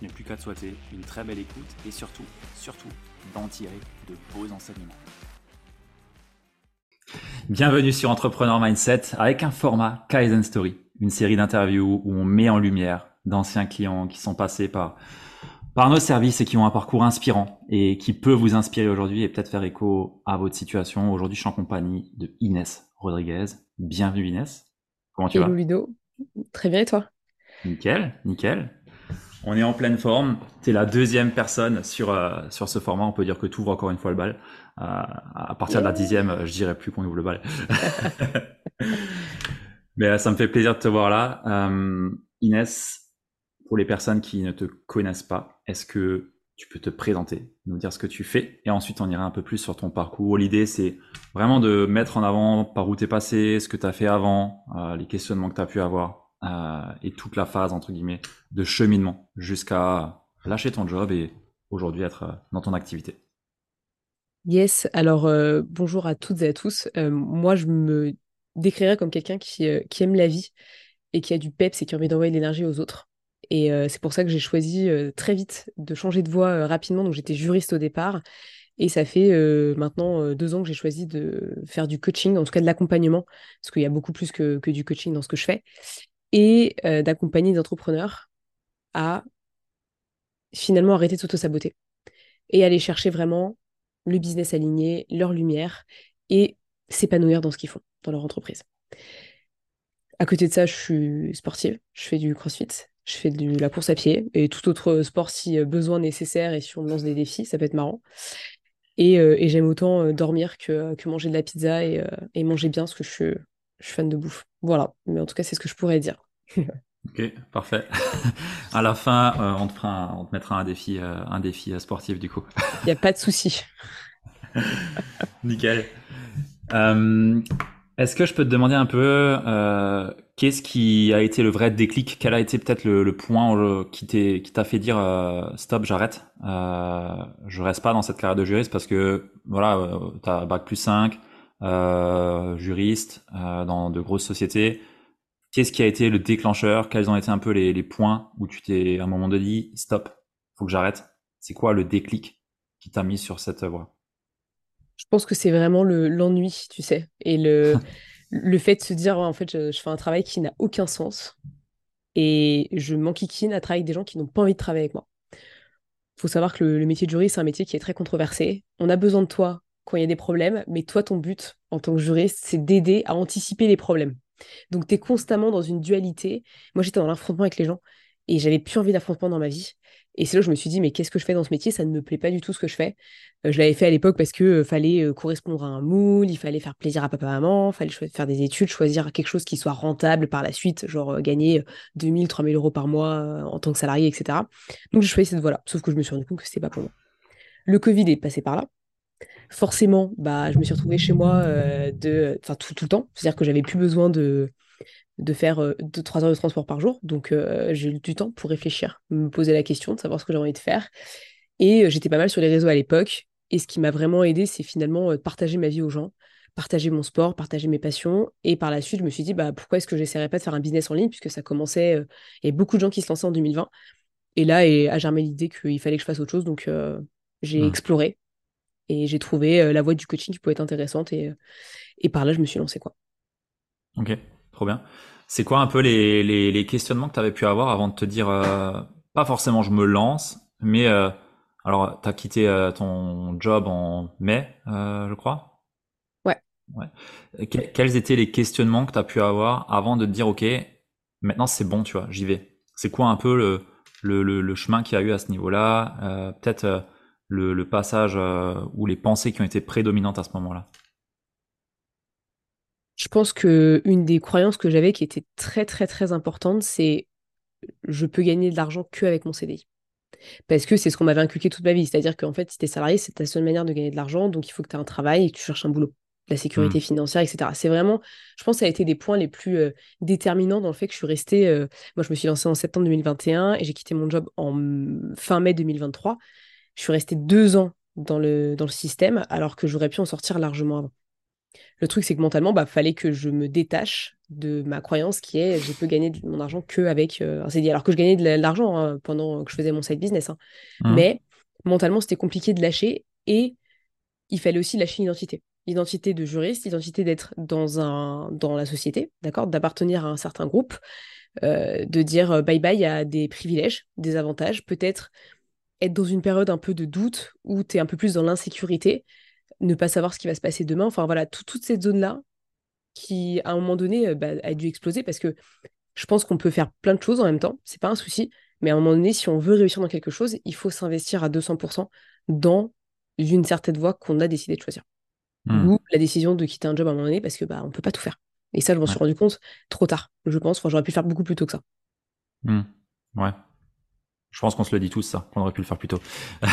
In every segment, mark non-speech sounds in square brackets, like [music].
je n'ai plus qu'à te souhaiter une très belle écoute et surtout, surtout, d'en tirer de beaux enseignements. Bienvenue sur Entrepreneur Mindset avec un format Kaizen Story, une série d'interviews où on met en lumière d'anciens clients qui sont passés par, par nos services et qui ont un parcours inspirant et qui peut vous inspirer aujourd'hui et peut-être faire écho à votre situation. Aujourd'hui, je suis en compagnie de Inès Rodriguez. Bienvenue Inès. Comment tu Hello vas? Ludo. Très bien et toi? Nickel, nickel. On est en pleine forme. Tu es la deuxième personne sur, euh, sur ce format. On peut dire que tu ouvres encore une fois le bal. Euh, à partir de la dixième, je dirais plus qu'on ouvre le bal. [laughs] Mais euh, ça me fait plaisir de te voir là. Inès, pour les personnes qui ne te connaissent pas, est-ce que tu peux te présenter, nous dire ce que tu fais, et ensuite on ira un peu plus sur ton parcours? L'idée, c'est vraiment de mettre en avant par où tu es passé, ce que tu as fait avant, les questionnements que tu as pu avoir, euh, et toute la phase entre guillemets de cheminement jusqu'à lâcher ton job et aujourd'hui être euh, dans ton activité. Yes, alors euh, bonjour à toutes et à tous. moi, je me décrirais comme quelqu'un qui, qui, aime la vie et qui a du peps et qui a envie d'envoyer de l'énergie aux autres. Et c'est pour ça que j'ai choisi très vite de changer de voie rapidement. Donc j'étais juriste au départ. Et ça fait maintenant deux ans que j'ai choisi de faire du coaching, en tout cas de l'accompagnement, parce qu'il y a beaucoup plus que, que, du coaching dans ce que je fais et euh, d'accompagner des entrepreneurs à finalement arrêter de s'auto-saboter et aller chercher vraiment le business aligné, leur lumière et s'épanouir dans ce qu'ils font, dans leur entreprise. À côté de ça, je suis sportive, je fais du crossfit, je fais de la course à pied et tout autre sport si euh, besoin nécessaire et si on me lance des défis, ça peut être marrant. Et, euh, j'aime autant dormir que, manger de la pizza et, et manger bien parce que je suis, je suis fan de bouffe. Voilà, mais en tout cas, c'est ce que je pourrais dire. Ok, parfait. [laughs] à la fin, euh, on, te fera on te mettra un défi, euh, un défi euh, sportif du coup. Il n'y a pas de souci. [laughs] Nickel. Est-ce que je peux te demander un peu qu'est-ce qui a été le vrai déclic? Quel a été peut-être le, point qui t'a fait dire stop, j'arrête Je reste pas dans cette carrière de juriste parce que voilà, tu as bac plus 5, juriste dans de grosses sociétés Qu'est-ce qui a été le déclencheur? Quels ont été un peu les, points où tu t'es à un moment donné dit stop, faut que j'arrête? C'est quoi le déclic qui t'a mis sur cette voie? Je pense que c'est vraiment l'ennui, tu sais, et le, [laughs] le fait de se dire en fait je, fais un travail qui n'a aucun sens et je m'enquiquine à travailler avec des gens qui n'ont pas envie de travailler avec moi. Il faut savoir que le, le métier de juriste, c'est un métier qui est très controversé. On a besoin de toi quand il y a des problèmes, mais toi, ton but en tant que juriste, c'est d'aider à anticiper les problèmes. Donc, tu es constamment dans une dualité. Moi, j'étais dans l'affrontement avec les gens et j'avais plus envie d'affrontement dans ma vie. Et c'est là que je me suis dit, mais qu'est-ce que je fais dans ce métier? Ça ne me plaît pas du tout ce que je fais. Euh, je l'avais fait à l'époque parce qu'il euh, fallait euh, correspondre à un moule, il fallait faire plaisir à papa-maman, il fallait faire des études, choisir quelque chose qui soit rentable par la suite, genre gagner 2000, 3000 euros par mois en tant que salarié, etc. Donc j'ai choisi cette voie-là. Sauf que je me suis rendu compte que c'était pas pour moi. Le Covid est passé par là forcément, bah, je me suis retrouvée chez moi euh, de, tout, tout le temps. C'est-à-dire que j'avais plus besoin de, de faire 2-3 euh, heures de transport par jour. Donc, euh, j'ai eu du temps pour réfléchir, me poser la question, de savoir ce que j'avais envie de faire. Et j'étais pas mal sur les réseaux à l'époque. Et ce qui m'a vraiment aidé, c'est finalement de partager ma vie aux gens, partager mon sport, partager mes passions. Et par la suite, je me suis dit, bah, pourquoi est-ce que j'essaierais pas de faire un business en ligne, puisque ça commençait, il y avait beaucoup de gens qui se lançaient en 2020. Et là, et, a germé l'idée qu'il fallait que je fasse autre chose. Donc, j'ai Hmm. exploré et j'ai trouvé la voie du coaching qui pouvait être intéressante. Et, et par là, je me suis lancée. Quoi. Ok, trop bien. C'est quoi un peu les, les, les questionnements que tu avais pu avoir avant de te dire, euh, pas forcément je me lance, mais euh, alors tu as quitté euh, ton job en mai, euh, je crois? Ouais. ouais. Que- quels étaient les questionnements que tu as pu avoir avant de te dire, ok, maintenant c'est bon, tu vois, j'y vais? C'est quoi un peu le, le, le, le chemin qu'il y a eu à ce niveau-là? Euh, Peut-être euh, le, le passage euh, ou les pensées qui ont été prédominantes à ce moment-là Je pense que une des croyances que j'avais qui était très, très, très importante, c'est je peux gagner de l'argent que avec mon CDI. Parce que c'est ce qu'on m'avait inculqué toute ma vie. C'est-à-dire qu'en fait, si t'es salarié, c'est ta seule manière de gagner de l'argent. Donc, il faut que tu aies un travail et que tu cherches un boulot. La sécurité financière, etc. C'est vraiment, je pense que ça a été des points les plus euh, déterminants dans le fait que je suis restée. euh, moi, je me suis lancée en septembre 2021 et j'ai quitté mon job en mm, fin mai 2023. Je suis restée deux ans dans le, dans le système alors que j'aurais pu en sortir largement avant. Le truc, c'est que mentalement, bah, fallait que je me détache de ma croyance qui est je peux gagner de mon argent que avec euh, un CDI. Alors que je gagnais de la- de l'argent hein, pendant que je faisais mon side business. hein. Hmm. Mais mentalement, c'était compliqué de lâcher et il fallait aussi lâcher l'identité. L'identité de juriste, l'identité d'être dans, un, dans la société, d'accord, d'appartenir à un certain groupe, euh, de dire euh, bye bye à des privilèges, des avantages, peut-être être dans une période un peu de doute où tu es un peu plus dans l'insécurité, ne pas savoir ce qui va se passer demain. Enfin voilà, tout- toutes ces zones-là qui, à un moment donné, euh, bah, a dû exploser parce que je pense qu'on peut faire plein de choses en même temps, c'est pas un souci, mais à un moment donné, si on veut réussir dans quelque chose, il faut s'investir à 200% dans une certaine voie qu'on a décidé de choisir. Hmm. Ou la décision de quitter un job à un moment donné parce que bah on peut pas tout faire. Et ça, je m'en suis rendu compte trop tard, je pense. Enfin, j'aurais pu faire beaucoup plus tôt que ça. Hmm. Ouais. Je pense qu'on se le dit tous, ça, qu'on aurait pu le faire plus tôt. [laughs]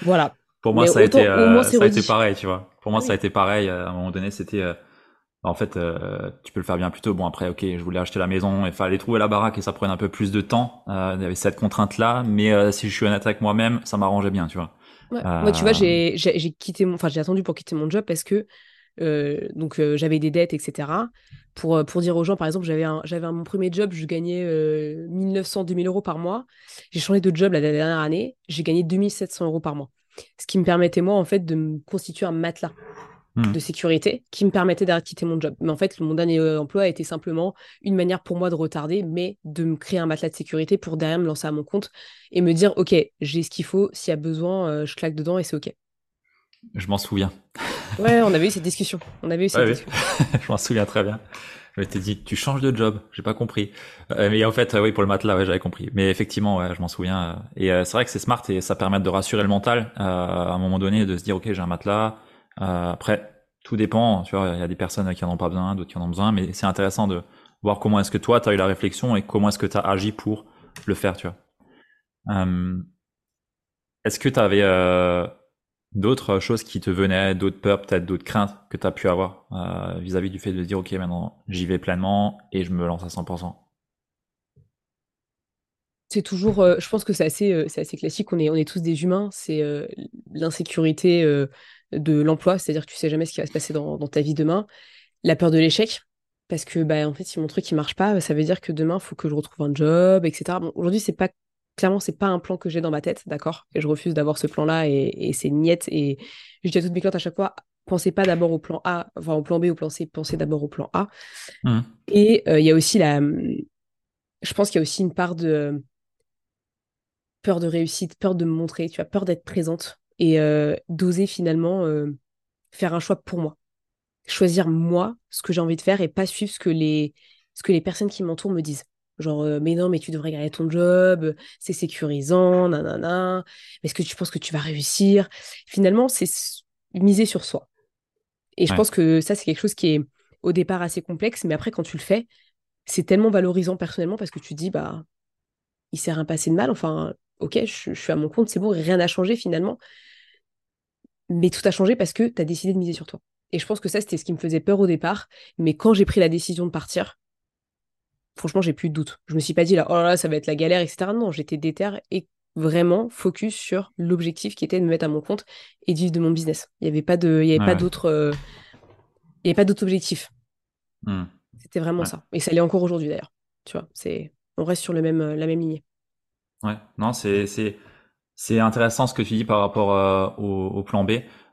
Voilà. Pour moi, Mais ça a été, au euh, a été pareil, tu vois. Pour moi, Ah ça a été pareil. À un moment donné, c'était, euh, en fait, euh, tu peux le faire bien plus tôt. Bon, après, ok, je voulais acheter la maison, il fallait trouver la baraque et ça prenait un peu plus de temps. Euh, il y avait cette contrainte-là, mais euh, si je suis honnête avec moi-même, ça m'arrangeait bien, tu vois. Ouais. Euh, Moi, tu vois, j'ai quitté mon, enfin, j'ai attendu pour quitter mon job parce que euh, donc euh, j'avais des dettes, etc. Pour, euh, pour dire aux gens, par exemple, j'avais un, j'avais un- mon premier job, je gagnais euh, 1900, 2000 euros par mois. J'ai changé de job la dernière année, j'ai gagné 2700 euros par mois. Ce qui me permettait, moi, en fait, de me constituer un matelas hmm. de sécurité qui me permettait d'arrêter mon job. Mais en fait, mon dernier euh, emploi était simplement une manière pour moi de retarder, mais de me créer un matelas de sécurité pour derrière me lancer à mon compte et me dire, OK, j'ai ce qu'il faut, s'il y a besoin, euh, je claque dedans et c'est OK. Je m'en souviens. Ouais, on avait eu cette discussion. On avait eu cette Ouais, oui. discussion. [laughs] je m'en souviens très bien. Je m'étais dit, tu changes de job. J'ai pas compris. Euh, mais en fait, euh, oui, pour le matelas, ouais, j'avais compris. Mais effectivement, ouais, je m'en souviens. Et euh, c'est vrai que c'est smart et ça permet de rassurer le mental euh, à un moment donné, de se dire, ok, j'ai un matelas. Euh, après, tout dépend. Tu vois, il y a des personnes qui en ont pas besoin, d'autres qui en ont besoin. Mais c'est intéressant de voir comment est-ce que toi, tu as eu la réflexion et comment est-ce que tu as agi pour le faire, tu vois. Euh, est-ce que tu avais euh, d'autres choses qui te venaient, d'autres peurs, peut-être d'autres craintes que tu as pu avoir euh, vis-à-vis du fait de dire, ok, maintenant j'y vais pleinement et je me lance à 100%. C'est toujours, euh, je pense que c'est assez, euh, assez classique. On est, on est tous des humains. C'est euh, l'insécurité euh, de l'emploi, c'est-à-dire que tu sais jamais ce qui va se passer dans, dans ta vie demain. La peur de l'échec, parce que bah, en fait, si mon truc il marche pas, ça veut dire que demain, il faut que je retrouve un job, etc. Bon, aujourd'hui, c'est pas clairement, c'est pas un plan que j'ai dans ma tête, d'accord? Et je refuse d'avoir ce plan-là et, et c'est niette. Et je dis à toutes mes clientes à chaque fois, pensez pas d'abord au plan A, enfin au plan B ou au plan C, pensez d'abord au plan A. Mhm. Et euh, il y a aussi la, je pense qu'il y a aussi une part de peur de réussite, peur de me montrer, tu as peur d'être présente et euh, d'oser finalement euh, faire un choix pour moi. Choisir moi ce que j'ai envie de faire et pas suivre ce que les, ce que les personnes qui m'entourent me disent. Genre, euh, mais non, mais tu devrais garder ton job, c'est sécurisant, nanana, est-ce que tu penses que tu vas réussir? Finalement, c'est miser sur soi. Et je Ouais. pense que ça, c'est quelque chose qui est au départ assez complexe, mais après, quand tu le fais, c'est tellement valorisant personnellement parce que tu te dis, bah, il s'est rien passé de mal. Enfin, ok, je, je suis à mon compte, c'est bon, rien n'a changé finalement. Mais tout a changé parce que tu as décidé de miser sur toi. Et je pense que ça, c'était ce qui me faisait peur au départ. Mais quand j'ai pris la décision de partir, franchement, j'ai plus de doute. Je me suis pas dit là, oh là là, ça va être la galère, etc. Non, j'étais déter et vraiment focus sur l'objectif qui était de me mettre à mon compte et de vivre de mon business. Il n'y avait pas de, il y avait Ouais, pas ouais. d'autres, euh, il y avait pas d'autres objectifs. Mhm. C'était vraiment Ouais. ça. Et ça l'est encore aujourd'hui d'ailleurs. Tu vois, c'est, on reste sur le même, la même lignée. Ouais, non, c'est c'est c'est intéressant ce que tu dis par rapport euh, au, au, plan B.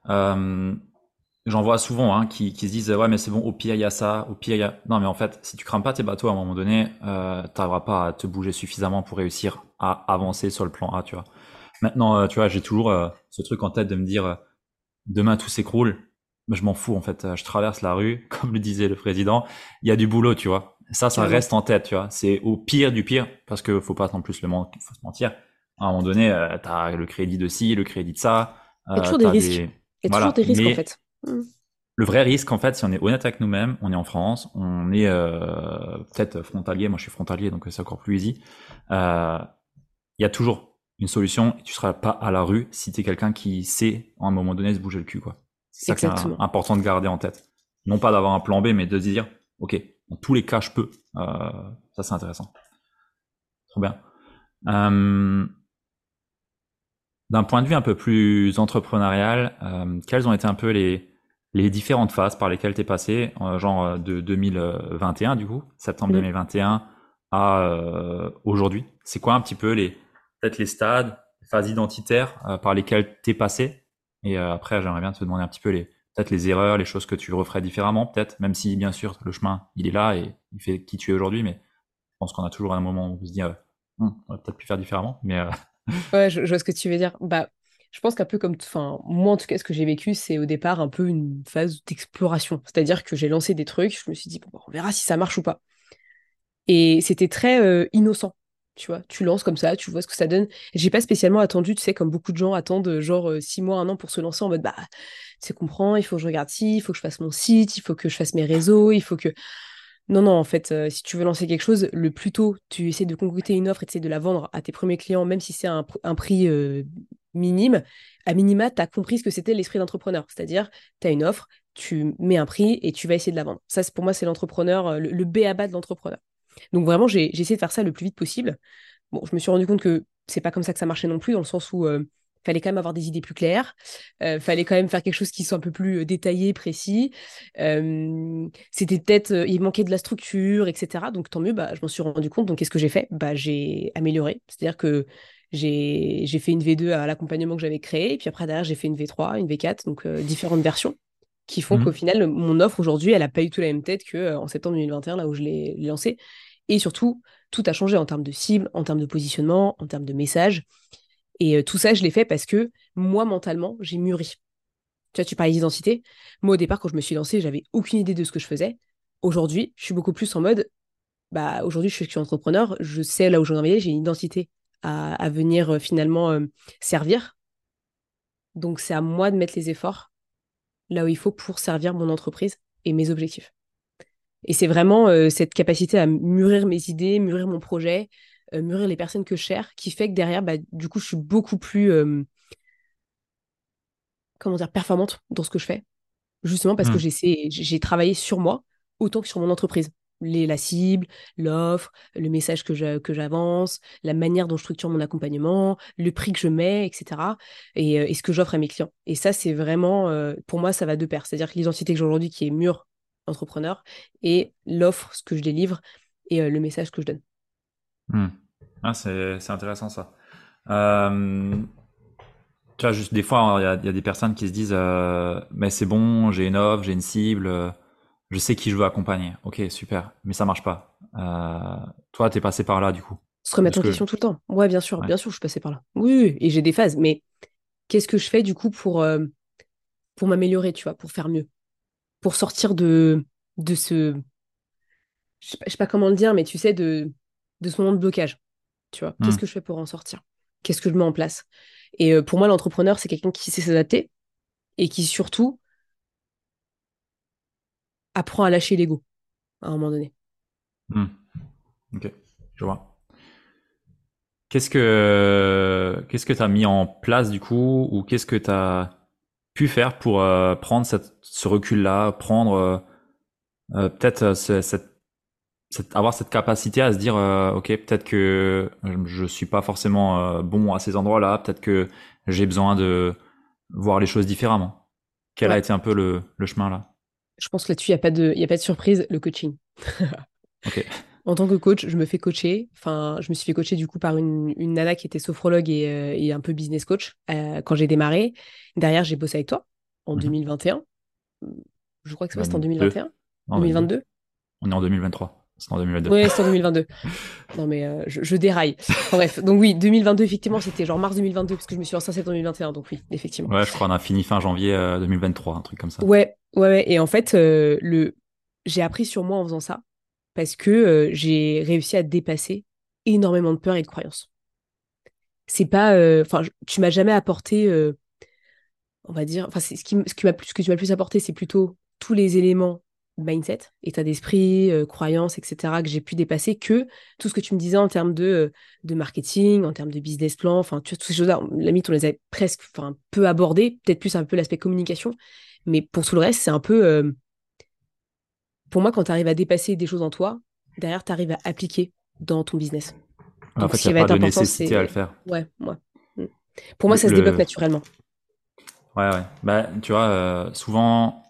Euh, J'en vois souvent hein, qui, qui se disent ouais mais c'est bon au pire il y a ça, au pire il y a non mais en fait si tu crames pas tes bateaux à un moment donné, euh, t'arriveras pas à te bouger suffisamment pour réussir à avancer sur le plan A, tu vois. Maintenant, euh, tu vois, j'ai toujours euh, ce truc en tête de me dire euh, demain tout s'écroule, mais je m'en fous en fait. Je traverse la rue, [laughs] comme le disait le président, il y a du boulot, tu vois. Ça, ça reste en tête, tu vois. C'est au pire du pire, parce que faut pas non plus le faut se mentir. À un moment donné, tu as le crédit de ci, le crédit de ça. Il y a toujours des risques. Il y a toujours des risques en fait. Mmh. Le vrai risque, en fait, si on est honnête avec nous-mêmes, on est en France, on est euh, peut-être frontalier. Moi, je suis frontalier, donc c'est encore plus easy. Euh, il y a toujours une solution et tu seras pas à la rue si tu es quelqu'un qui sait à un moment donné se bouger le cul quoi. C'est ça qui est important de garder en tête. Non pas d'avoir un plan B mais de se dire OK, dans tous les cas je peux. Euh, ça c'est intéressant. Trop bien. Euh, d'un point de vue un peu plus entrepreneurial, euh, quelles ont été un peu les les différentes phases par lesquelles tu es passé, genre de 2021 du coup, septembre 2021 mmh. à aujourd'hui. C'est quoi un petit peu les peut-être les stades, les phases identitaires euh, par lesquelles tu es passé? Et euh, après, j'aimerais bien te demander un petit peu les peut-être les erreurs, les choses que tu referais différemment, peut-être, même si bien sûr le chemin il est là et il fait qui tu es aujourd'hui, mais je pense qu'on a toujours un moment où on se dit, euh, hum, on aurait peut-être pu faire différemment, mais ouais, je, vois ce que tu veux dire. Bah, je pense qu'un peu comme, enfin, moi en tout cas, ce que j'ai vécu, c'est au départ un peu une phase d'exploration. C'est-à-dire que j'ai lancé des trucs, je me suis dit, bon, bah, on verra si ça marche ou pas. Et c'était très innocent tu vois, tu lances comme ça, tu vois ce que ça donne. J'ai pas spécialement attendu, tu sais, comme beaucoup de gens attendent euh, genre euh, six mois, un an pour se lancer en mode bah, tu comprends, il faut que je regarde ci, il faut que je fasse mon site, il faut que je fasse mes réseaux, il faut que. Non, non, en fait, euh, si tu veux lancer quelque chose, le plus tôt tu essaies de concocter une offre et de la vendre à tes premiers clients, même si c'est un, prix minime, à minima, tu as compris ce que c'était l'esprit d'entrepreneur. C'est-à-dire, tu as une offre, tu mets un prix et tu vas essayer de la vendre. Ça, pour moi, c'est l'entrepreneur, le, le B à bas de l'entrepreneur. Donc vraiment, j'ai essayé de faire ça le plus vite possible. Bon, je me suis rendu compte que c'est pas comme ça que ça marchait non plus, dans le sens où euh, fallait quand même avoir des idées plus claires, euh, fallait quand même faire quelque chose qui soit un peu plus euh, détaillé, précis. C'était peut-être, il manquait de la structure, etc. Donc tant mieux, bah, je m'en suis rendu compte. Donc qu'est-ce que j'ai fait? Bah, J'ai amélioré. C'est-à-dire que j'ai fait une V2 à l'accompagnement que j'avais créé, et puis après derrière j'ai fait une V3, une V4, donc différentes versions qui font mmh qu'au final, mon offre aujourd'hui, elle n'a pas eu tout la même tête qu'en septembre 2021, là où je l'ai lancée. Et surtout, tout a changé en termes de cible, en termes de positionnement, en termes de message. Et euh, tout ça, je l'ai fait parce que moi, mentalement, j'ai mûri. Tu vois, tu parlais d'identité. Moi, au départ, quand je me suis lancée, j'avais aucune idée de ce que je faisais. Aujourd'hui, je suis beaucoup plus en mode, bah, aujourd'hui, je suis entrepreneur, je sais là où je veux en j'ai une identité à, venir euh, finalement euh, servir. Donc, c'est à moi de mettre les efforts là où il faut pour servir mon entreprise et mes objectifs. Et c'est vraiment euh, cette capacité à mûrir mes idées, mûrir mon projet, euh, mûrir les personnes que je cherche, qui fait que derrière, bah, du coup, je suis beaucoup plus, euh, comment dire, performante dans ce que je fais. Justement parce que mmh. j'ai travaillé sur moi autant que sur mon entreprise. Les, la cible, l'offre, le message que j'avance, la manière dont je structure mon accompagnement, le prix que je mets, etc. Et, et ce que j'offre à mes clients. Et ça, c'est vraiment, pour moi, ça va de pair. C'est-à-dire que l'identité que j'ai aujourd'hui, qui est mûre entrepreneur et l'offre, ce que je délivre et euh, le message que je donne. Hmm. Ah, c'est intéressant ça. Euh, tu vois, juste des fois, il y, a des personnes qui se disent euh, Mais c'est bon, j'ai une offre, j'ai une cible, je sais qui je veux accompagner. Ok, super, mais ça marche pas. toi, tu es passé par là du coup. Se remettre en question tout le temps. Ouais, bien sûr, bien sûr, je suis passé par là. Oui, et j'ai des phases, mais qu'est-ce que je fais du coup pour, pour m'améliorer, tu vois, pour faire mieux? Pour sortir de, de ce. Je sais, sais pas comment le dire, mais tu sais, de, de ce moment de blocage. Tu vois, qu'est-ce hmm. que je fais pour en sortir? Qu'est-ce que je mets en place? Et euh, pour moi, l'entrepreneur, c'est quelqu'un qui sait s'adapter et qui surtout apprend à lâcher l'ego à un moment donné. Hmm. Ok, je vois. Qu'est-ce que qu'est-ce que tu as mis en place du coup ou qu'est-ce que tu as pu faire pour euh, prendre cette, ce recul-là, prendre euh, euh, peut-être cette, avoir cette capacité à se dire ok peut-être que je suis pas forcément bon à ces endroits-là, peut-être que j'ai besoin de voir les choses différemment. Quel a été un peu le, le chemin là Je pense que là-dessus il y a pas de y a pas de surprise, le coaching. [laughs] En tant que coach, je me fais coacher. Enfin, je me suis fait coacher du coup par une, une nana qui était sophrologue et, euh, et un peu business coach euh, quand j'ai démarré. Derrière, j'ai bossé avec toi en Mhm. 2021. Je crois que c'était en 22. 2021. Non, 2022 On est en 2023. C'est en 2022. Oui, c'était en 2022. [laughs] Non, mais euh, je, je déraille. Enfin, bref, donc oui, 2022, effectivement, c'était genre mars 2022, parce que je me suis lancée en septembre 2021, donc oui, effectivement. Ouais, je crois qu'on a fini fin janvier euh, 2023, un truc comme ça. Ouais, ouais, ouais. Et en fait, euh, le... j'ai appris sur moi en faisant ça, parce que euh, j'ai réussi à dépasser énormément de peurs et de croyances. C'est pas. euh, Enfin, tu m'as jamais apporté, euh, on va dire. Enfin, c'est ce qui, ce qui m'a plus, ce que tu m'as le plus apporté, c'est plutôt tous les éléments mindset, état d'esprit, euh, croyances, etc., que j'ai pu dépasser que tout ce que tu me disais en termes de, euh, de marketing, en termes de business plan, enfin, tu vois, toutes ces choses-là, on- limite, on les a presque, enfin, peu abordées, peut-être plus un peu l'aspect communication, mais pour tout le reste, c'est un peu. euh, pour moi, quand tu arrives à dépasser des choses en toi, derrière, tu arrives à appliquer dans ton business. en Donc, fait, ce qui va être de important, c'est- à le faire. Ouais, ouais. Pour moi, Le- ça se débloque naturellement. Ouais, ouais. Bah, tu vois, euh, souvent,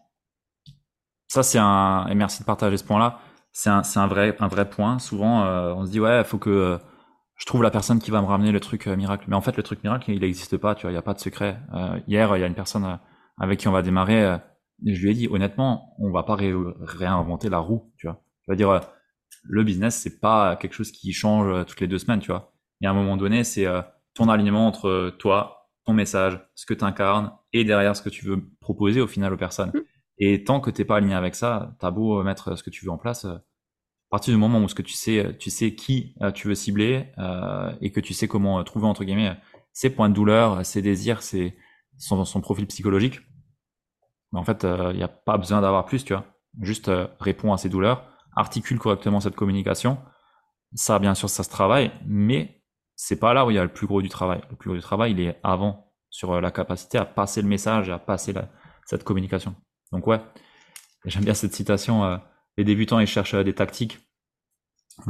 ça c'est un. Et merci de partager ce point-là. C'est un, c'est un vrai, un vrai point. Souvent, euh, on se dit ouais, il faut que euh, je trouve la personne qui va me ramener le truc euh, miracle. Mais en fait, le truc miracle, il n'existe pas. Tu vois, il n'y a pas de secret. Hier, il y a une personne avec qui on va démarrer. et je lui ai dit honnêtement, on va pas ré- réinventer la roue. Tu vois, je veux dire, le business, c'est pas quelque chose qui change toutes les deux semaines. Tu vois, et à un moment donné, c'est ton alignement entre toi, ton message, ce que tu incarnes et derrière ce que tu veux proposer au final aux personnes. Et tant que t'es pas aligné avec ça, t'as beau mettre ce que tu veux en place, euh, à partir du moment où ce que tu sais, tu sais qui euh, tu veux cibler euh, et que tu sais comment euh, trouver entre guillemets ses points de douleur, ses désirs, ses, son, profil psychologique. En fait, il n'y a pas besoin d'avoir plus, tu vois. Juste euh, réponds à ces douleurs, articule correctement cette communication. Ça, bien sûr, ça se travaille, mais c'est pas là où il y a le plus gros du travail. Le plus gros du travail, il est avant, sur euh, la capacité à passer le message et à passer cette communication. Donc ouais, j'aime bien cette citation. euh, les débutants, ils cherchent euh, des tactiques.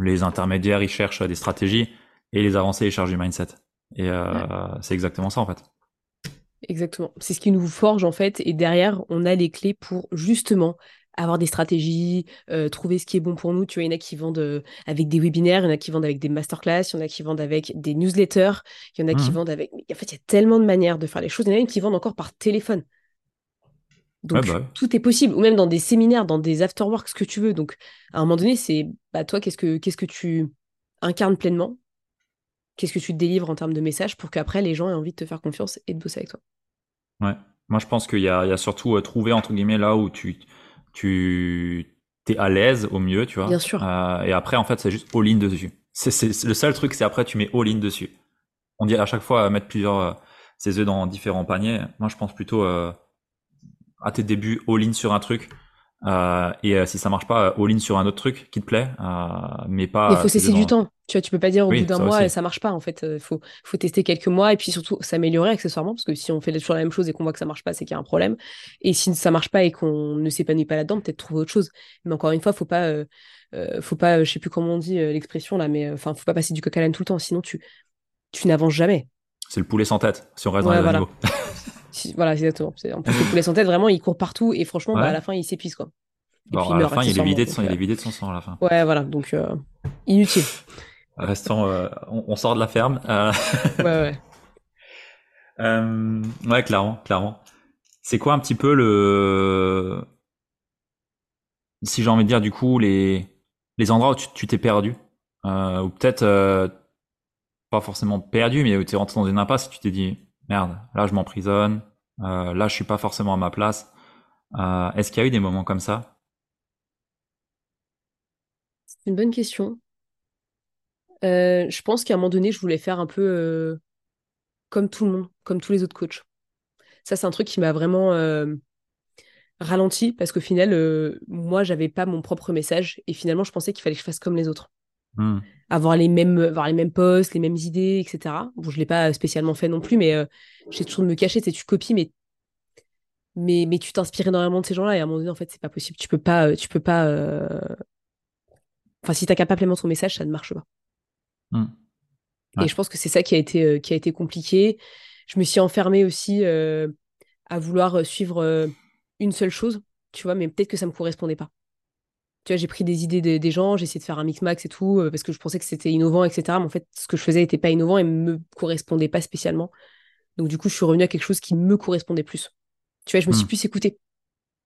Les intermédiaires, ils cherchent euh, des stratégies. Et les avancés, ils cherchent du mindset. Et euh, c'est exactement ça, en fait. Exactement. C'est ce qui nous forge, en fait. Et derrière, on a les clés pour justement avoir des stratégies, euh, trouver ce qui est bon pour nous. Tu vois, il y en a qui vendent euh, avec des webinaires, il y en a qui vendent avec des masterclass, il y en a qui vendent avec des newsletters, il y en a qui Mhm. vendent avec... En fait, il y a tellement de manières de faire les choses. Il y en a qui vendent encore par téléphone. Donc, bah tout est possible. Ou même dans des séminaires, dans des afterworks, ce que tu veux. Donc, à un moment donné, c'est, bah, toi, qu'est-ce que, qu'est-ce que tu incarnes pleinement? Qu'est-ce que tu te délivres en termes de messages pour qu'après, les gens aient envie de te faire confiance et de bosser avec toi? Ouais. Moi, je pense qu'il y a, il y a surtout euh, trouver, entre guillemets, là où tu, tu es à l'aise au mieux, tu vois. Bien sûr. Euh, et après, en fait, c'est juste all-in dessus. C'est, c'est, le seul truc, c'est après, tu mets all-in dessus. On dit à chaque fois euh, mettre plusieurs, euh, ses œufs dans différents paniers. Moi, je pense plutôt à tes débuts, all-in sur un truc. Euh, et euh, si ça marche pas, euh, all-in sur un autre truc qui te plaît, euh, mais pas. Il faut cesser du temps. Tu vois, tu peux pas dire au Oui, bout d'un mois, aussi. ça marche pas. En fait, il faut, faut tester quelques mois et puis surtout s'améliorer accessoirement parce que si on fait toujours la même chose et qu'on voit que ça marche pas, c'est qu'il y a un problème. Et si ça marche pas et qu'on ne s'épanouit pas là-dedans, peut-être trouver autre chose. Mais encore une fois, faut pas, faut pas, je sais plus comment on dit l'expression là, mais enfin, faut pas passer du coq à l'âne tout le temps, sinon tu, tu n'avances jamais. C'est le poulet sans tête, si on reste Ouais, dans les voilà. animaux. [laughs] Si- voilà, exactement. En plus, le poulet sans tête, vraiment, il court partout et franchement, bah, à la fin, il s'épuise quoi. Et Bon, puis à la meurt fin, il est vidé de son, donc, il est euh, vidé de son sang à la fin. Ouais, voilà, donc euh, inutile. [laughs] Restons, euh, on, on sort de la ferme. Euh, Ouais, ouais. [laughs] Ouais, clairement, clairement. C'est quoi un petit peu le, si j'ai envie de dire du coup les les endroits où tu tu t'es perdu, ou peut-être pas forcément perdu, mais où tu es rentré dans une impasse et tu t'es dit merde, là je m'emprisonne, euh, là je suis pas forcément à ma place. Euh, Est-ce qu'il y a eu des moments comme ça? C'est une bonne question. Euh, je pense qu'à un moment donné, je voulais faire un peu comme tout le monde, comme tous les autres coachs. Ça, c'est un truc qui m'a vraiment ralenti parce qu'au final, moi, j'avais pas mon propre message et finalement, je pensais qu'il fallait que je fasse comme les autres. Hmm. Avoir les mêmes, avoir les mêmes posts, les mêmes idées, etc. Bon, je l'ai pas spécialement fait non plus, mais euh, j'ai toujours de me cacher. Tu copies, mais, mais, mais tu t'inspires énormément de ces gens-là et à un moment donné, en fait, c'est pas possible. Tu peux pas, euh, tu peux pas. euh, Enfin, si t'as pas pleinement ton message, ça ne marche pas. Hmm. Et je pense que c'est ça qui a été, qui a été compliqué. Je me suis enfermée aussi à vouloir suivre une seule chose, tu vois, mais peut-être que ça me correspondait pas. Tu vois, j'ai pris des idées des gens, j'ai essayé de faire un mix-max et tout, parce que je pensais que c'était innovant, etc. Mais en fait, ce que je faisais n'était pas innovant et me correspondait pas spécialement. Donc, du coup, je suis revenue à quelque chose qui me correspondait plus. Tu vois, je me suis hmm. plus écoutée.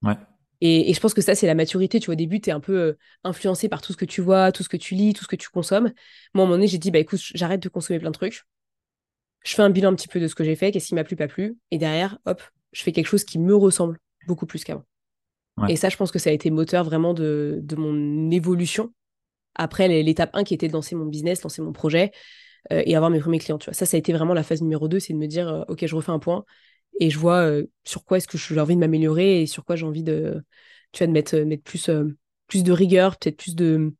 Ouais. Et, je pense que ça, c'est la maturité. Tu vois, au début, tu es un peu euh, influencé par tout ce que tu vois, tout ce que tu lis, tout ce que tu consommes. Moi, à un moment donné, j'ai dit, bah écoute, j'arrête de consommer plein de trucs. Je fais un bilan un petit peu de ce que j'ai fait, qu'est-ce qui m'a plu, pas plu. Et derrière, hop, je fais quelque chose qui me ressemble beaucoup plus qu'avant. Et ça, je pense que ça a été moteur vraiment de, de mon évolution. Après, l'étape 1 qui était de lancer mon business, lancer mon projet euh, et avoir mes premiers clients. Tu vois. Ça, ça a été vraiment la phase numéro 2, c'est de me dire, euh, OK, je refais un point et je vois euh, sur quoi est-ce que j'ai envie de m'améliorer et sur quoi j'ai envie de, tu vois, de mettre, mettre plus, plus de rigueur, peut-être plus de,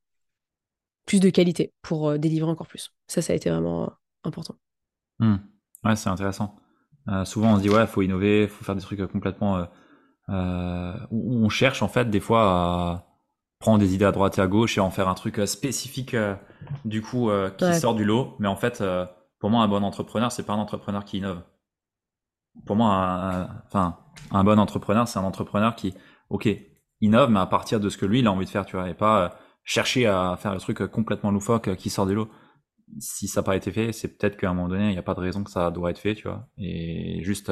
plus de qualité pour délivrer encore plus. Ça, ça a été vraiment important. Mmh. Ouais, c'est intéressant. souvent, on se dit, ouais, il faut innover, il faut faire des trucs complètement euh, où on cherche en fait des fois à prendre des idées à droite et à gauche et en faire un truc euh, spécifique euh, du coup qui sort du lot. Mais en fait, pour moi, un bon entrepreneur, c'est pas un entrepreneur qui innove. Pour moi, un, enfin, un bon entrepreneur, c'est un entrepreneur qui, ok, innove, mais à partir de ce que lui, il a envie de faire, tu vois, et pas chercher à faire le truc complètement loufoque qui sort du lot. Si ça n'a pas été fait, c'est peut-être qu'à un moment donné, il n'y a pas de raison que ça doit être fait, tu vois, et juste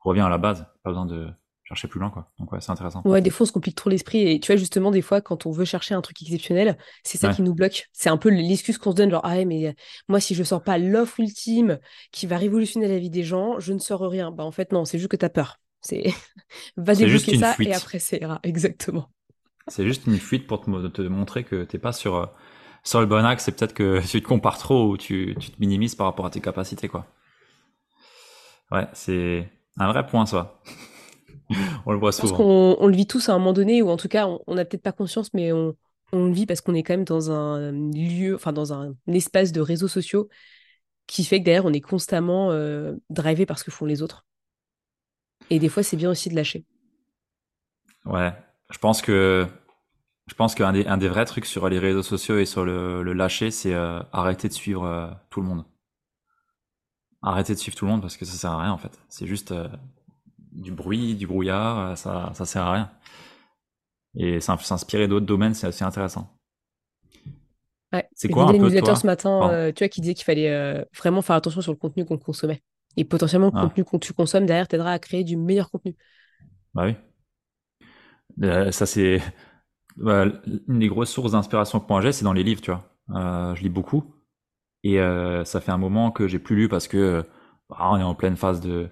revient à la base, pas besoin de chercher plus loin, quoi. Donc, ouais, c'est intéressant. Ouais, des fois, on se complique trop l'esprit. Et tu vois, justement, des fois, quand on veut chercher un truc exceptionnel, c'est ça qui nous bloque. C'est un peu l'excuse qu'on se donne, genre, ah ouais, mais moi, si je sors pas l'offre ultime qui va révolutionner la vie des gens, je ne sors rien. Bah, en fait, non, c'est juste que tu as peur. C'est [laughs] va débloquer ça et après, c'est [laughs] exactement. C'est juste une fuite pour te, montrer que t'es pas sur, euh, sur le bon axe. C'est peut-être que [laughs] tu te compares trop ou tu, tu te minimises par rapport à tes capacités, quoi. Ouais, c'est un vrai point, ça. [laughs] on le voit souvent. Qu'on on le vit tous à un moment donné, ou en tout cas, on n'a peut-être pas conscience, mais on, le vit parce qu'on est quand même dans un lieu, enfin dans un, espace de réseaux sociaux qui fait que derrière, on est constamment euh, drivé par ce que font les autres. Et des fois, c'est bien aussi de lâcher. Ouais, je pense que je pense qu'un des, un des vrais trucs sur les réseaux sociaux et sur le, lâcher, c'est euh, arrêter de suivre euh, tout le monde. Arrêter de suivre tout le monde parce que ça sert à rien en fait. C'est juste du bruit, du brouillard, euh, ça, ça sert à rien. Et s'inspirer d'autres domaines, c'est assez intéressant. C'est quoi un peu toi ce matin, euh, tu vois, qui disait qu'il fallait euh, vraiment faire attention sur le contenu qu'on consommait. Et potentiellement, le ah. contenu que tu consommes derrière t'aidera à créer du meilleur contenu. Bah oui. ça, c'est bah, une des grosses sources d'inspiration que moi j'ai, c'est dans les livres, tu vois. je lis beaucoup. Et ça fait un moment que j'ai plus lu parce que bah, on est en pleine phase de,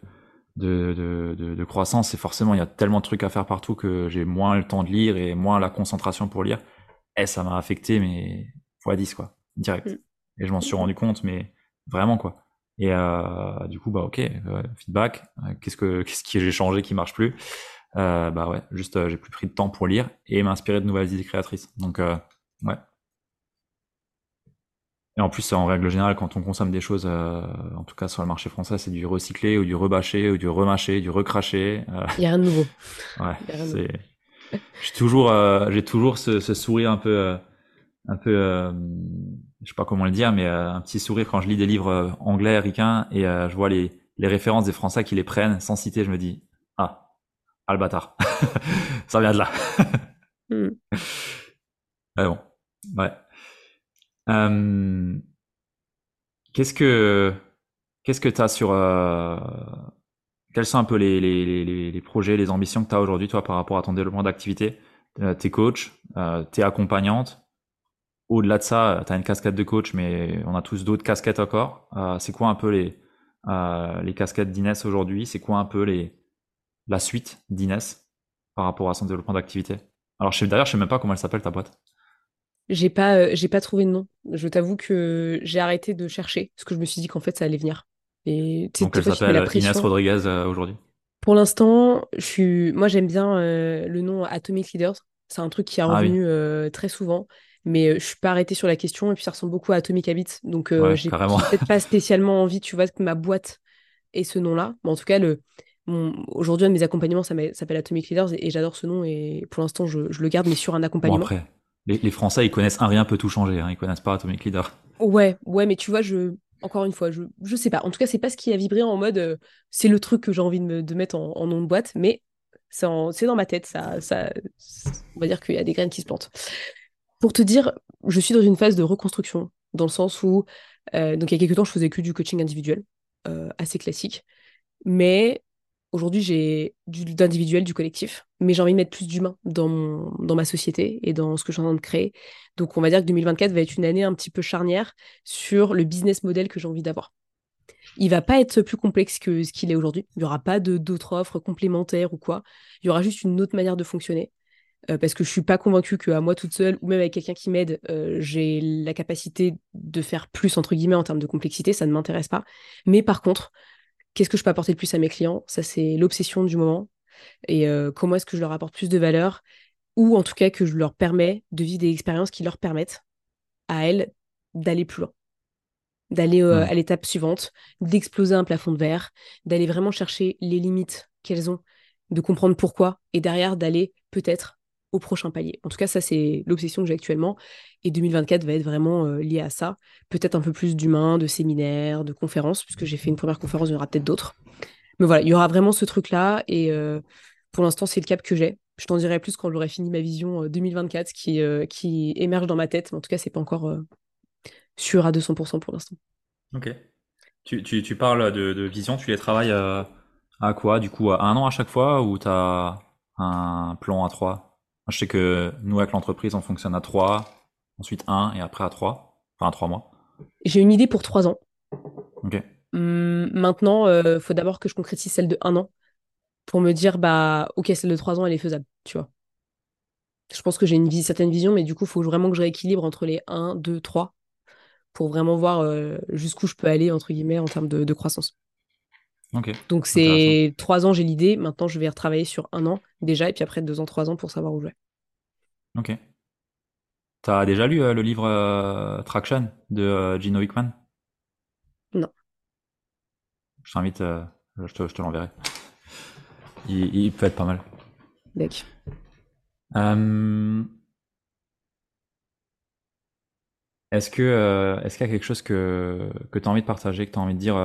de, de, de, croissance et forcément il y a tellement de trucs à faire partout que j'ai moins le temps de lire et moins la concentration pour lire. Et ça m'a affecté mais fois 10 quoi, direct. Mm. Et je m'en suis rendu compte mais vraiment quoi. Et euh, du coup bah ok, euh, feedback, euh, qu'est-ce que qu'est-ce qui j'ai changé qui marche plus? Euh, Bah ouais, juste j'ai plus pris de temps pour lire et m'inspirer de nouvelles idées créatrices. Donc ouais, et en plus, en règle générale, quand on consomme des choses, euh, en tout cas sur le marché français, c'est du recyclé ou du rebâché ou du remâché, du recraché. Euh. Il y a de nouveau. Ouais, c'est. J'ai toujours, euh, j'ai toujours ce, ce, sourire un peu, un peu, je sais pas comment le dire, mais un petit sourire quand je lis des livres anglais, ricains, et je vois les, les références des Français qui les prennent sans citer, je me dis, ah, ah le bâtard, [laughs] ça vient de là. mm. [laughs] Mais bon, ouais. Euh, qu'est-ce que qu'est-ce que tu as sur euh, quels sont un peu les, les, projets, les ambitions que tu as aujourd'hui toi par rapport à ton développement d'activité? Euh, T'es coach, t'es accompagnante. Au-delà de ça, tu as une casquette de coach, mais on a tous d'autres casquettes encore. C'est quoi un peu les, les casquettes d'Inès aujourd'hui? C'est quoi un peu les, la suite d'Inès par rapport à son développement d'activité? Alors d'ailleurs, je sais même pas comment elle s'appelle ta boîte. J'ai pas, euh, j'ai pas trouvé de nom. Je t'avoue que j'ai arrêté de chercher parce que je me suis dit qu'en fait ça allait venir. Et Donc elle s'appelle Inès Rodriguez euh, aujourd'hui. Pour l'instant, je suis, moi j'aime bien euh, le nom Atomic Leaders. C'est un truc qui est ah revenu très souvent, mais je suis pas arrêtée sur la question et puis ça ressemble beaucoup à Atomic Habits. Donc j'ai peut-être pas [laughs] spécialement envie, tu vois, que ma boîte ait ce nom-là. Mais en tout cas, le aujourd'hui un de mes accompagnements ça s'appelle Atomic Leaders et, j'adore ce nom et pour l'instant je, le garde mais sur un accompagnement. après, les, Français, ils connaissent un rien peut tout changer. Hein. Ils connaissent pas Atomic Leader. Ouais, ouais, mais tu vois, je, encore une fois, je, je sais pas. En tout cas, c'est pas ce qui a vibré en mode euh, c'est le truc que j'ai envie de, me, de mettre en, nom de boîte, mais C'est dans ma tête, ça, ça, on va dire qu'il y a des graines qui se plantent. Pour te dire, je suis dans une phase de reconstruction, dans le sens où, euh, donc il y a quelques temps, je faisais que du coaching individuel, euh, assez classique. Mais aujourd'hui, j'ai d'individuel, du collectif. Mais j'ai envie de mettre plus d'humain dans, dans ma société et dans ce que je suis en train de créer. Donc on va dire que 2024 va être une année un petit peu charnière sur le business model que j'ai envie d'avoir. Il va pas être plus complexe que ce qu'il est aujourd'hui. Il n'y aura pas d'autres offres complémentaires ou quoi. Il y aura juste une autre manière de fonctionner. Euh, parce que je suis pas convaincue qu'à moi toute seule ou même avec quelqu'un qui m'aide, euh, j'ai la capacité de faire plus entre guillemets en termes de complexité, ça ne m'intéresse pas. Mais par contre, qu'est-ce que je peux apporter de plus à mes clients? Ça c'est l'obsession du moment. Et euh, comment est-ce que je leur apporte plus de valeur? Ou en tout cas que je leur permets de vivre des expériences qui leur permettent à elles d'aller plus loin. D'aller à l'étape suivante, d'exploser un plafond de verre, d'aller vraiment chercher les limites qu'elles ont, de comprendre pourquoi, et derrière d'aller peut-être prochain palier. En tout cas, ça, c'est l'obsession que j'ai actuellement. Et 2024 va être vraiment euh, lié à ça. Peut-être un peu plus d'humains, de séminaires, de conférences, puisque j'ai fait une première conférence, il y aura peut-être d'autres. Mais voilà, il y aura vraiment ce truc-là. Et euh, pour l'instant, c'est le cap que j'ai. Je t'en dirai plus quand j'aurai fini ma vision 2024 euh, qui, qui émerge dans ma tête. Mais en tout cas, c'est pas encore sûr à 200% pour l'instant. Ok. Tu, tu, tu parles de, de, vision, tu les travailles à quoi? Du coup, à un an à chaque fois ou tu as un plan à trois? Je sais que nous, avec l'entreprise, on fonctionne à 3, ensuite 1 et après à 3, enfin à 3 mois. J'ai une idée pour 3 ans. Ok. Hum, maintenant, il euh, faut d'abord que je concrétise celle de 1 an pour me dire, bah, ok, celle de 3 ans, elle est faisable, tu vois. Je pense que j'ai une certaine vision, mais du coup, il faut vraiment que je rééquilibre entre les 1, 2, 3 pour vraiment voir euh, jusqu'où je peux aller, entre guillemets, en termes de, croissance. Donc, c'est 3 ans, j'ai l'idée. Maintenant, je vais retravailler sur 1 an déjà, et puis après 2 ans, 3 ans pour savoir où je vais. Ok. T'as déjà lu euh, le livre euh, Traction de euh, Gino Wickman? Non. Je t'invite, je te, je te l'enverrai. Il, peut être pas mal. D'accord. Est-ce que est-ce qu'il y a quelque chose que, que tu as envie de partager, que tu as envie de dire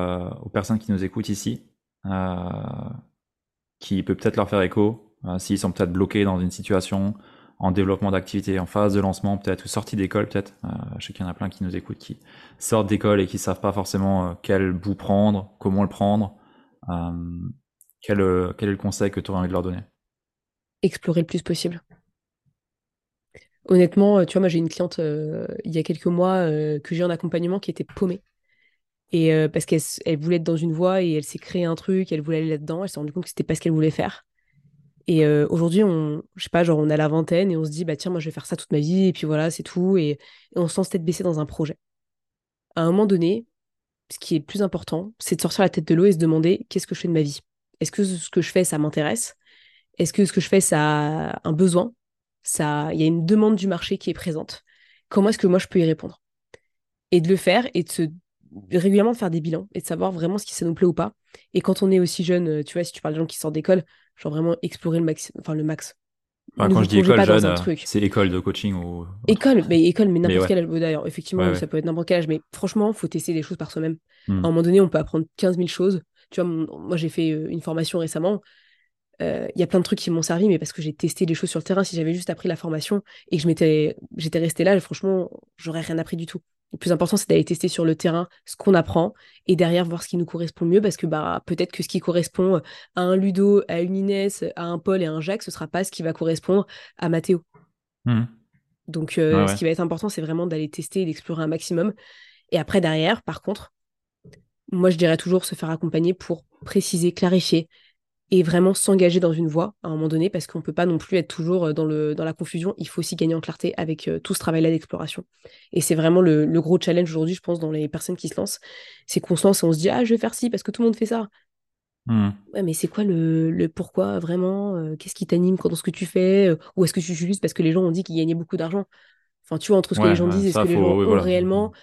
aux personnes qui nous écoutent ici, qui peut peut-être leur faire écho, s'ils sont peut-être bloqués dans une situation, en développement d'activité, en phase de lancement peut-être, ou sortie d'école peut-être. Euh, je sais qu'il y en a plein qui nous écoutent, qui sortent d'école et qui savent pas forcément euh, quel bout prendre, comment le prendre. Euh, quel, quel est le conseil que tu aurais envie de leur donner? Explorer le plus possible. Honnêtement, tu vois, moi j'ai une cliente il y a quelques mois que j'ai en accompagnement qui était paumée. Et parce qu'elle elle voulait être dans une voie et elle s'est créée un truc, elle voulait aller là-dedans, elle s'est rendue compte que c'était pas ce qu'elle voulait faire. Et euh, aujourd'hui, on, je sais pas, genre on a la vingtaine et on se dit, bah tiens, moi je vais faire ça toute ma vie, et puis voilà, c'est tout. Et, on se sent tête baissée dans un projet. À un moment donné, ce qui est plus important, c'est de sortir la tête de l'eau et se demander, qu'est-ce que je fais de ma vie? Est-ce que ce que je fais, ça m'intéresse? Est-ce que ce que je fais, ça a un besoin? Ça, Il y a une demande du marché qui est présente. Comment est-ce que moi je peux y répondre? Et de le faire et de se régulièrement de faire des bilans et de savoir vraiment ce qui ça nous plaît ou pas. Et quand on est aussi jeune, euh, tu vois, si tu parles de gens qui sortent d'école, genre vraiment explorer le max, enfin le max. quand je dis école jeune, euh, c'est école de coaching ou école, mais école, mais n'importe quel âge. D'ailleurs, effectivement, ça peut être n'importe quel âge, mais franchement, faut tester des choses par soi-même. Hmm. À un moment donné, on peut apprendre 15 000 choses. Tu vois, moi j'ai fait euh, une formation récemment. Il y a plein de trucs qui m'ont servi, mais parce que j'ai testé des choses sur le terrain. Si j'avais juste appris la formation et que je m'étais, j'étais resté là, franchement, j'aurais rien appris du tout. Le plus important, c'est d'aller tester sur le terrain ce qu'on apprend et derrière voir ce qui nous correspond mieux parce que bah, peut-être que ce qui correspond à un Ludo, à une Inès, à un Paul et à un Jacques, ce sera pas ce qui va correspondre à Mathéo. Mmh. Donc, euh, ce qui va être important, c'est vraiment d'aller tester et d'explorer un maximum. Et après, derrière, par contre, moi, je dirais toujours se faire accompagner pour préciser, clarifier, et vraiment s'engager dans une voie à un moment donné parce qu'on ne peut pas non plus être toujours euh, dans, le, dans la confusion. Il faut aussi gagner en clarté avec euh, tout ce travail-là d'exploration. Et c'est vraiment le, gros challenge aujourd'hui, je pense, dans les personnes qui se lancent. C'est qu'on se lance et on se dit Ah, je vais faire ci parce que tout le monde fait ça. Mmh. Ouais, mais c'est quoi le, le, pourquoi vraiment euh, Qu'est-ce qui t'anime dans ce que tu fais Ou est-ce que tu juste parce que les gens ont dit qu'ils gagnaient beaucoup d'argent? Enfin, tu vois, entre ce que les gens disent et ce que les gens ont réellement.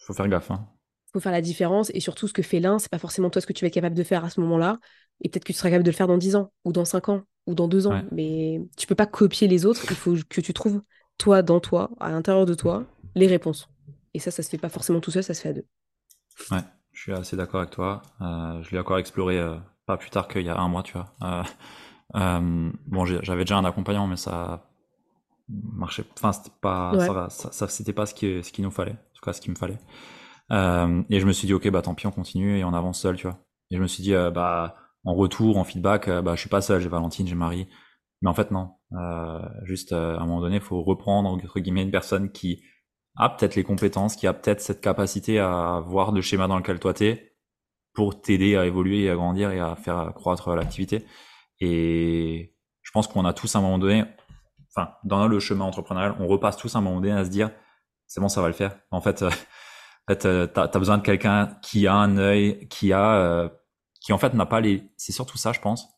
Il faut faire gaffe. Hein faut faire la différence et surtout ce que fait l'un, c'est pas forcément toi ce que tu vas être capable de faire à ce moment-là et peut-être que tu seras capable de le faire dans 10 ans ou dans 5 ans ou dans 2 ans mais tu peux pas copier les autres, il faut que tu trouves toi dans toi, à l'intérieur de toi, les réponses. Et ça ça se fait pas forcément tout seul, ça se fait à deux. Ouais, je suis assez d'accord avec toi. Euh, je l'ai encore exploré euh, pas plus tard qu'il y a un mois, tu vois. Euh, bon, j'avais déjà un accompagnant, mais ça marchait. Enfin, c'était pas, ça, ça, c'était pas ce qui, ce qu'il nous fallait. En tout cas, ce qu'il me fallait. et je me suis dit, ok, bah tant pis, on continue et on avance seul, tu vois. Et je me suis dit, bah en retour, en feedback, bah je suis pas seul, j'ai Valentine, j'ai Marie. Mais en fait, non. Euh, juste à un moment donné, il faut reprendre entre guillemets une personne qui a peut-être les compétences, qui a peut-être cette capacité à voir le schéma dans lequel toi t'es pour t'aider à évoluer et à grandir et à faire croître l'activité. Et je pense qu'on a tous à un moment donné, enfin, dans le chemin entrepreneurial, on repasse tous à un moment donné à se dire, c'est bon, ça va le faire. En fait, euh, en fait, euh, t'as as besoin de quelqu'un qui a un œil, qui a, euh, qui en fait n'a pas les, c'est surtout ça, je pense,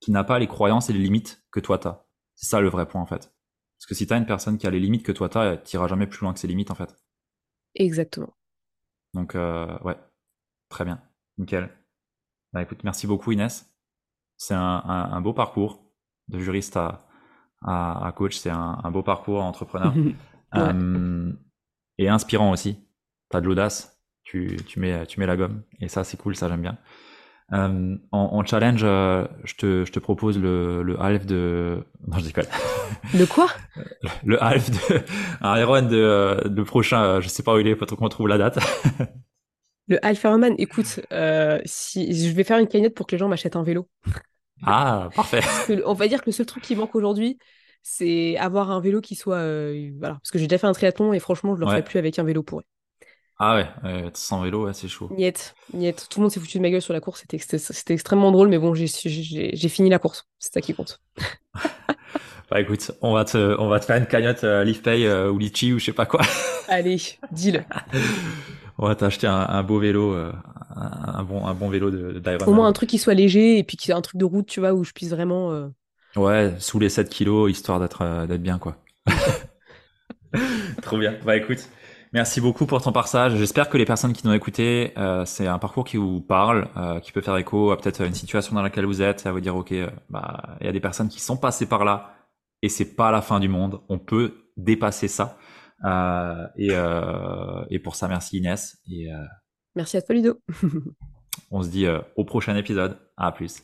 qui n'a pas les croyances et les limites que toi t'as. C'est ça le vrai point en fait. Parce que si t'as une personne qui a les limites que toi t'as, t'iras jamais plus loin que ses limites en fait. Exactement. Donc euh, ouais, très bien, nickel. Bah écoute, merci beaucoup Inès. C'est un, un, beau parcours de juriste à, à, coach, c'est un, un, beau parcours entrepreneur. [laughs] euh, et inspirant aussi. T'as de l'audace, tu, tu, mets, tu mets la gomme. Et ça c'est cool, ça j'aime bien. Euh, en, challenge, euh, je, te, je te propose le, le half de. [laughs] Non, je déconne. Le quoi? [laughs] Le, half de. Un Iron de, euh, de prochain, je sais pas où il est, pas trop qu'on trouve la date. [laughs] le half Ironman, écoute, si je vais faire une cagnotte pour que les gens m'achètent un vélo. Ah, parfait. on va dire que le seul truc qui manque aujourd'hui, c'est avoir un vélo qui soit. voilà, parce que j'ai déjà fait un triathlon et franchement, je le ferai plus avec un vélo pourri. Ah ouais, euh, sans vélo, c'est chaud. Niet, niet. Tout le monde s'est foutu de ma gueule sur la course. C'était extrêmement drôle, mais bon, j'ai fini la course. C'est ça qui compte. [laughs] bah écoute, on va te, on va te faire une cagnotte euh, LeafPay euh, ou Litchi ou je sais pas quoi. [laughs] Allez, deal. on va t'acheter un, beau vélo, euh, un, bon, un bon vélo d'Ironman. Au moins un truc qui soit léger et puis qui un truc de route, tu vois, où je puisse vraiment. Euh, ouais, sous les 7 kilos, histoire d'être d'être bien, quoi. [laughs] Trop bien. Bah écoute. Merci beaucoup pour ton partage. J'espère que les personnes qui nous ont écouté, euh, c'est un parcours qui vous parle, euh, qui peut faire écho à peut-être une situation dans laquelle vous êtes, à vous dire ok, euh, bah il y a des personnes qui sont passées par là et c'est pas la fin du monde. On peut dépasser ça. et, et pour ça, merci Inès. Et, merci à toi Ludo. [laughs] on se dit au prochain épisode. À plus.